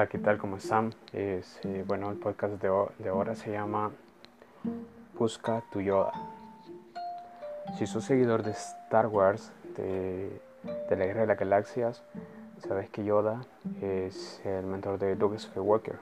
Hola, ¿qué tal? ¿Cómo están? Es, eh, bueno, el podcast de, ahora se llama Busca tu Yoda. Si sos seguidor de Star Wars, de, la Guerra de las Galaxias, sabes que Yoda es el mentor de Luke Skywalker.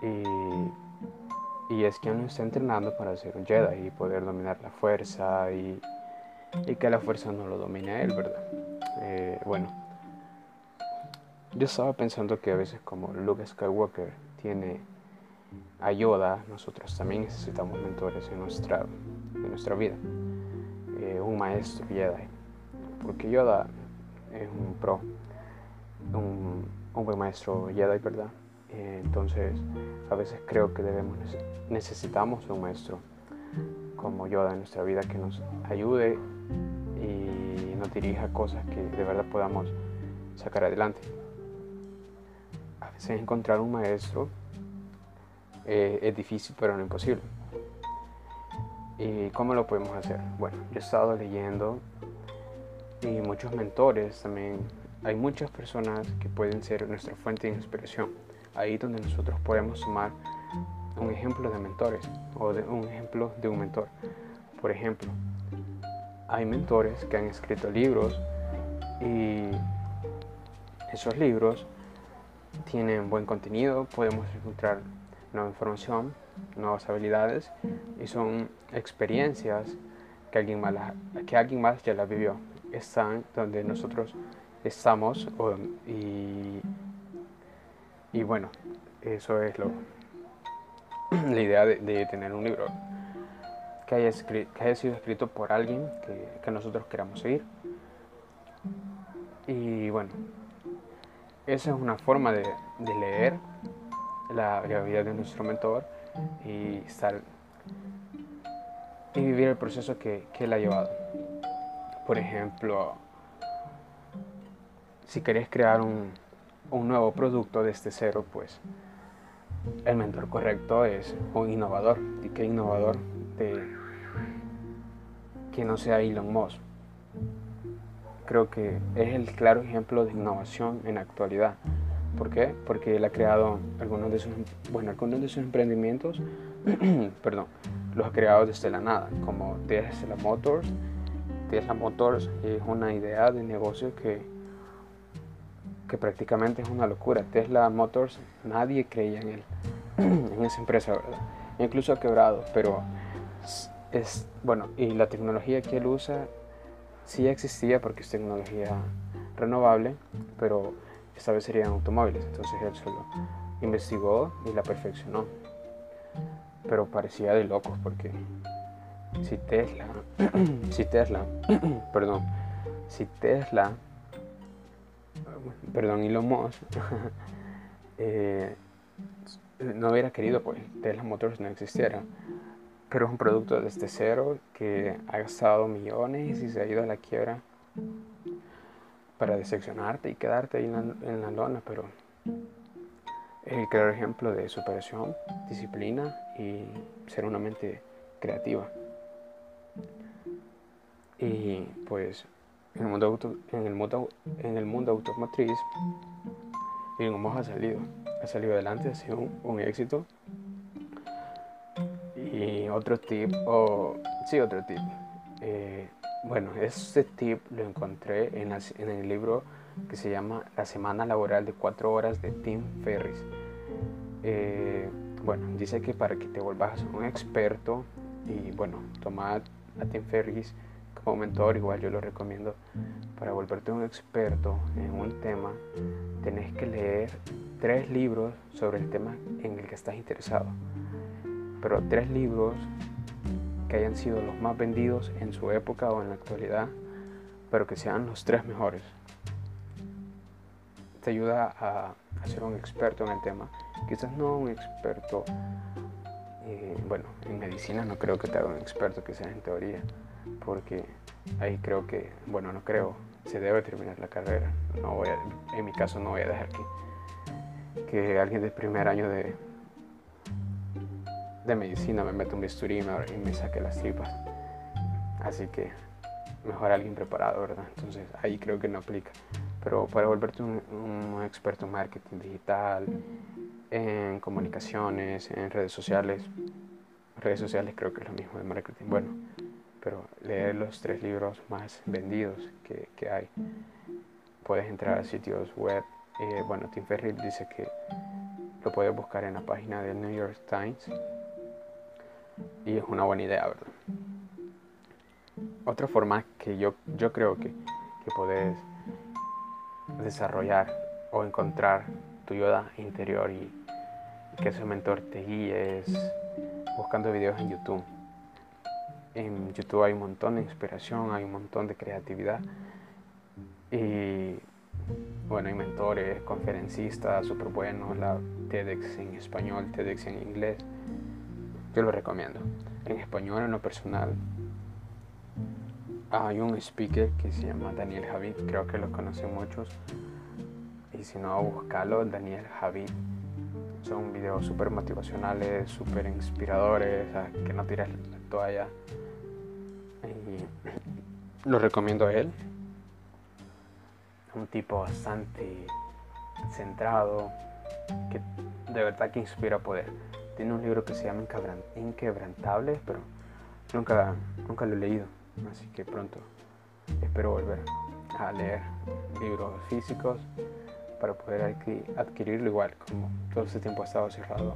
Y, y es quien lo está entrenando para ser un Jedi y poder dominar la fuerza y, y que la fuerza no lo domine a él, ¿verdad? Eh, bueno yo estaba pensando que a veces como Luke Skywalker tiene a Yoda, nosotros también necesitamos mentores en nuestra, en nuestra vida. Eh, un maestro Jedi. Porque Yoda es un pro, un, buen maestro Jedi, ¿verdad? Eh, entonces, a veces creo que debemos necesitamos un maestro como Yoda en nuestra vida que nos ayude y nos dirija cosas que de verdad podamos sacar adelante encontrar un maestro eh, es difícil, pero no imposible. ¿Y cómo lo podemos hacer? Bueno, yo he estado leyendo y muchos mentores también. Hay muchas personas que pueden ser nuestra fuente de inspiración. Ahí donde nosotros podemos tomar un ejemplo de mentores o de un ejemplo de un mentor. Por ejemplo, hay mentores que han escrito libros y esos libros tienen buen contenido, podemos encontrar nueva información, nuevas habilidades y son experiencias que alguien más, que alguien más ya las vivió. Están donde nosotros estamos y, y bueno, eso es lo, la idea de, tener un libro que haya, que haya, sido escrito por alguien que, que nosotros queramos seguir. Y bueno, esa es una forma de, leer la, vida de nuestro mentor y estar y vivir el proceso que, él ha llevado. Por ejemplo, si querés crear un, nuevo producto desde cero, pues el mentor correcto es un innovador. ¿Y qué innovador? De, que no sea Elon Musk creo que es el claro ejemplo de innovación en la actualidad. ¿Por qué? Porque él ha creado algunos de sus, bueno, algunos de sus emprendimientos, perdón, los ha creado desde la nada, como Tesla Motors. Tesla Motors es una idea de negocio que, que prácticamente es una locura. Tesla Motors, nadie creía en él, en esa empresa, ¿verdad? Incluso ha quebrado, pero es, bueno, y la tecnología que él usa sí existía porque es tecnología renovable, pero esta vez serían automóviles. Entonces él solo investigó y la perfeccionó. Pero parecía de locos porque si Tesla, si Tesla, perdón, si Tesla, perdón, Elon Musk, eh, no hubiera querido, pues Tesla Motors no existiera pero es un producto desde cero que ha gastado millones y se ha ido a la quiebra para decepcionarte y quedarte ahí en la, lona, pero es el claro ejemplo de superación, disciplina y ser una mente creativa. Y pues en el mundo, en el mundo, en el mundo automotriz, Elon ha salido, ha salido adelante, ha sido un éxito y otro tip, o sí, otro tip. Eh, bueno, este tip lo encontré en, el libro que se llama La semana laboral de 4 horas de Tim Ferris. Eh, bueno, dice que para que te vuelvas un experto y bueno, toma a Tim Ferris como mentor, igual yo lo recomiendo, para volverte un experto en un tema, tenés que leer tres libros sobre el tema en el que estás interesado pero tres libros que hayan sido los más vendidos en su época o en la actualidad, pero que sean los tres mejores. Te ayuda a, ser un experto en el tema. Quizás no un experto, eh, bueno, en medicina no creo que te haga un experto, sea en teoría, porque ahí creo que, bueno, no creo, se debe terminar la carrera. No voy en mi caso no voy a dejar que, que alguien del primer año de, de medicina me meto un bisturí y me, saque las tripas. Así que mejor alguien preparado, ¿verdad? Entonces ahí creo que no aplica. pero para volverte un, un experto en marketing digital, en comunicaciones, en redes sociales, redes sociales creo que es lo mismo de marketing, bueno, pero leer los tres libros más vendidos que, que hay. Puedes entrar a sitios web. Eh, bueno, Tim Ferriss dice que lo puedes buscar en la página del New York Times y es una buena idea, ¿verdad? Otra forma que yo, yo creo que, que puedes desarrollar o encontrar tu yoda interior y, que ese mentor te guíe es buscando videos en YouTube. En YouTube hay un montón de inspiración, hay un montón de creatividad. Y bueno, hay mentores, conferencistas súper buenos, la TEDx en español, TEDx en inglés. Yo lo recomiendo. En español, en lo personal, hay un speaker que se llama Daniel Javid, creo que lo conocen muchos. Y si no, búscalo, Daniel Javid. Son videos súper motivacionales, súper inspiradores, que no tires la toalla. Y lo recomiendo a él. Un tipo bastante centrado, que de verdad que inspira poder. Tiene un libro que se llama Inquebrantable, pero nunca, nunca lo he leído. Así que pronto espero volver a leer libros físicos para poder adquirirlo igual, como todo este tiempo ha estado cerrado.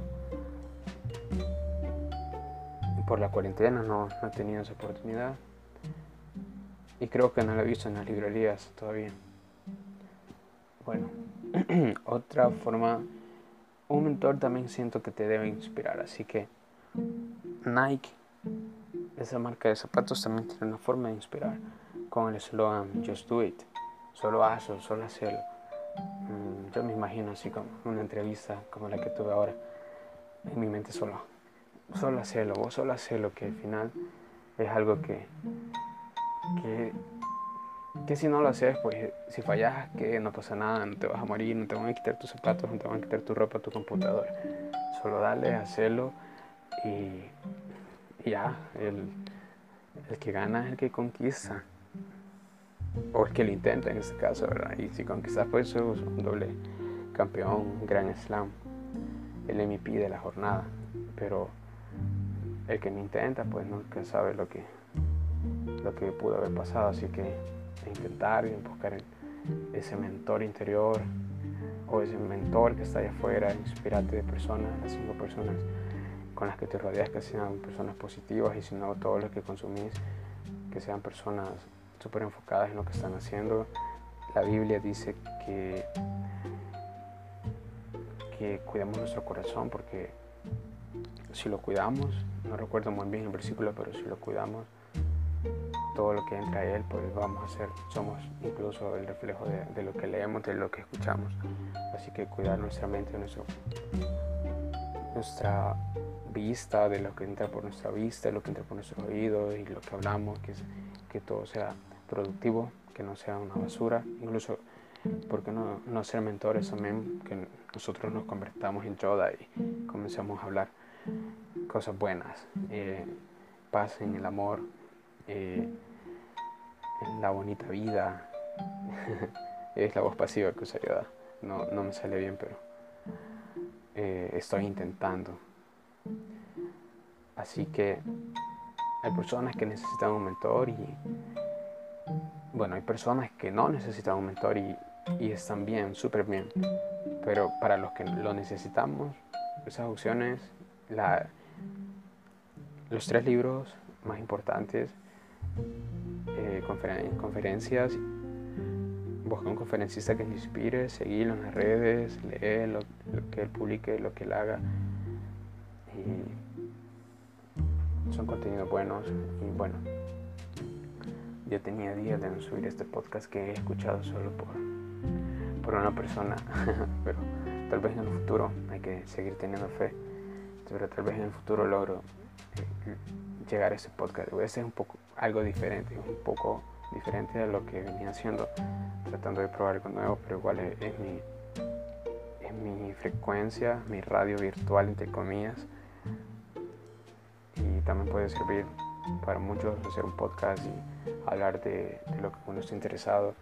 Por la cuarentena no, no he tenido esa oportunidad y creo que no lo he visto en las librerías todavía. Bueno, otra forma, un mentor también siento que te debe inspirar, así que Nike, esa marca de zapatos también tiene una forma de inspirar con el eslogan Just Do It, solo hazlo, solo hacerlo. Mm, yo me imagino así como una entrevista como la que tuve ahora. En mi mente solo, solo hacerlo, vos solo hacerlo, que al final es algo que, que, que si no lo haces, pues si fallas, que no pasa nada, no te vas a morir, no te van a quitar tus zapatos, no te van a quitar tu ropa, tu computadora. Solo dale, hacerlo y, ya, el, el que gana es el que conquista o el que lo intenta en este caso, ¿verdad? Y si conquistas pues sos un doble campeón, un gran slam, el MVP de la jornada, pero el que no intenta pues nunca sabe lo que, lo que pudo haber pasado, así que intentar y buscar ese mentor interior o ese mentor que está allá afuera, inspirarte de personas, las cinco personas con las que te rodeas, que sean personas positivas y si no, todos los que consumís, que sean personas súper enfocadas en lo que están haciendo. La Biblia dice que, que cuidemos nuestro corazón porque si lo cuidamos, no recuerdo muy bien el versículo, pero si lo cuidamos, todo lo que entra a Él, pues vamos a ser, somos incluso el reflejo de, lo que leemos, de lo que escuchamos. Así que cuidar nuestra mente, nuestra vista, de lo que entra por nuestra vista, lo que entra por nuestro oído y lo que hablamos, que, que todo sea productivo, que no sea una basura, incluso, porque no, no ser mentores también? Que nosotros nos convertamos en Yoda y comencemos a hablar cosas buenas, eh, paz en el amor, eh, la bonita vida. es la voz pasiva que usa Yoda. No, no me sale bien, pero eh, estoy intentando. Así que hay personas que necesitan un mentor y bueno, hay personas que no necesitan un mentor y, están bien, súper bien. Pero para los que lo necesitamos, esas opciones, la, los tres libros más importantes, eh, conferencias, busca un conferencista que te inspire, seguirlo en las redes, lee lo, que él publique, lo que él haga. Son contenidos buenos y bueno, yo tenía días de subir este podcast que he escuchado solo por, por una persona, pero tal vez en el futuro hay que seguir teniendo fe, pero tal vez en el futuro logro eh, llegar a ese podcast. Voy a hacer un poco algo diferente, un poco diferente a lo que venía haciendo, tratando de probar algo nuevo, pero igual es, es mi, es mi frecuencia, mi radio virtual, entre comillas, y también puede servir para muchos hacer un podcast y hablar de, lo que uno está interesado,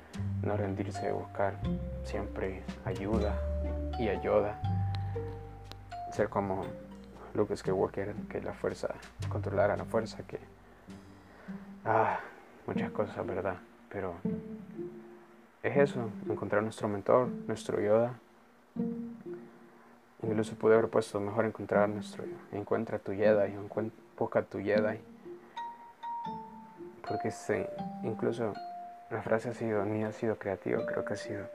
no rendirse, buscar siempre ayuda y ayuda. Ser como Luke Skywalker, que la fuerza, controlara la fuerza, que... Ah, muchas cosas, ¿verdad? Pero es eso, encontrar nuestro mentor, nuestro Yoda. Incluso pude haber puesto mejor encontrar nuestro, encuentra tu Jedi, busca tu Jedi. Porque este, incluso la frase ha sido, ni ha sido creativa, creo que ha sido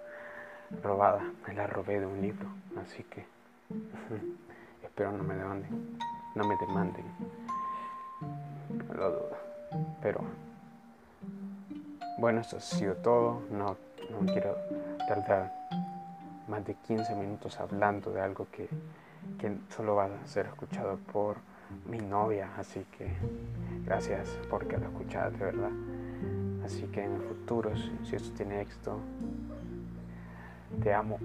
robada, me la robé de un libro, así que espero no me demanden, no me demanden, lo dudo, pero bueno, esto ha sido todo, no no quiero tardar más de 15 minutos hablando de algo que, solo va a ser escuchado por mi novia, así que gracias porque lo escuchaste, verdad. Así que en el futuro, si, esto tiene éxito, te amo.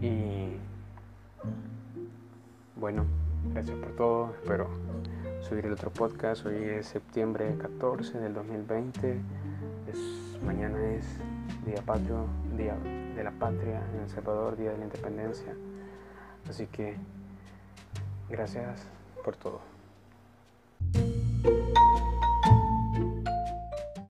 y bueno, gracias por todo. Espero subir el otro podcast. Hoy es septiembre 14 del 2020. mañana es Día Patrio, Día de la Patria en El Salvador, Día de la Independencia. Así que gracias por todo.